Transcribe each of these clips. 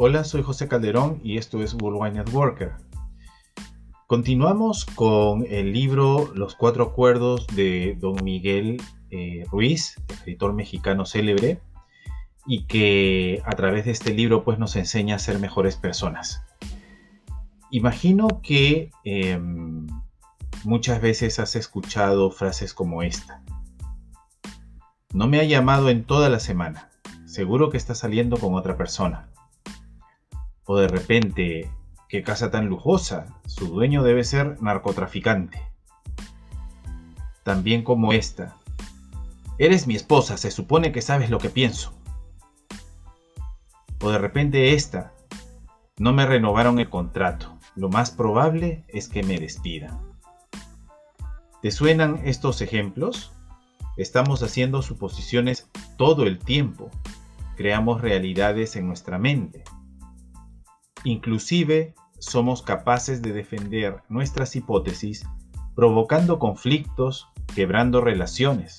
Hola, soy José Calderón y esto es Worldwide Networker. Continuamos con el libro Los Cuatro Acuerdos de don Miguel eh, Ruiz, escritor mexicano célebre, y que a través de este libro pues nos enseña a ser mejores personas. Imagino que em, muchas veces has escuchado frases como esta. No me ha llamado en toda la semana. Seguro que está saliendo con otra persona. O de repente, qué casa tan lujosa. Su dueño debe ser narcotraficante. También como esta. Eres mi esposa, se supone que sabes lo que pienso. O de repente esta. No me renovaron el contrato lo más probable es que me despidan. ¿Te suenan estos ejemplos? Estamos haciendo suposiciones todo el tiempo. Creamos realidades en nuestra mente. Inclusive somos capaces de defender nuestras hipótesis provocando conflictos, quebrando relaciones.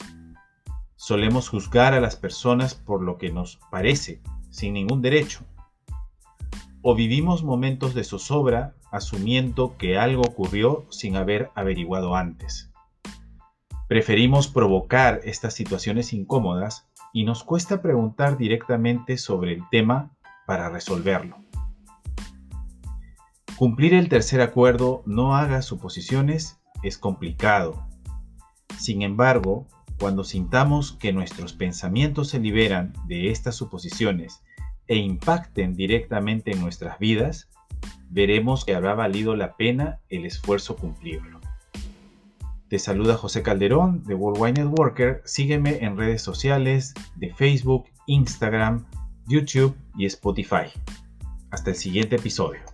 Solemos juzgar a las personas por lo que nos parece, sin ningún derecho. O vivimos momentos de zozobra asumiendo que algo ocurrió sin haber averiguado antes. Preferimos provocar estas situaciones incómodas y nos cuesta preguntar directamente sobre el tema para resolverlo. Cumplir el tercer acuerdo no haga suposiciones es complicado. Sin embargo, cuando sintamos que nuestros pensamientos se liberan de estas suposiciones e impacten directamente en nuestras vidas, veremos que habrá valido la pena el esfuerzo cumplirlo. Te saluda José Calderón de Worldwide Networker. Sígueme en redes sociales de Facebook, Instagram, YouTube y Spotify. Hasta el siguiente episodio.